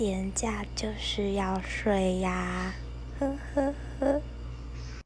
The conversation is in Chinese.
年假就是要睡呀呵呵呵。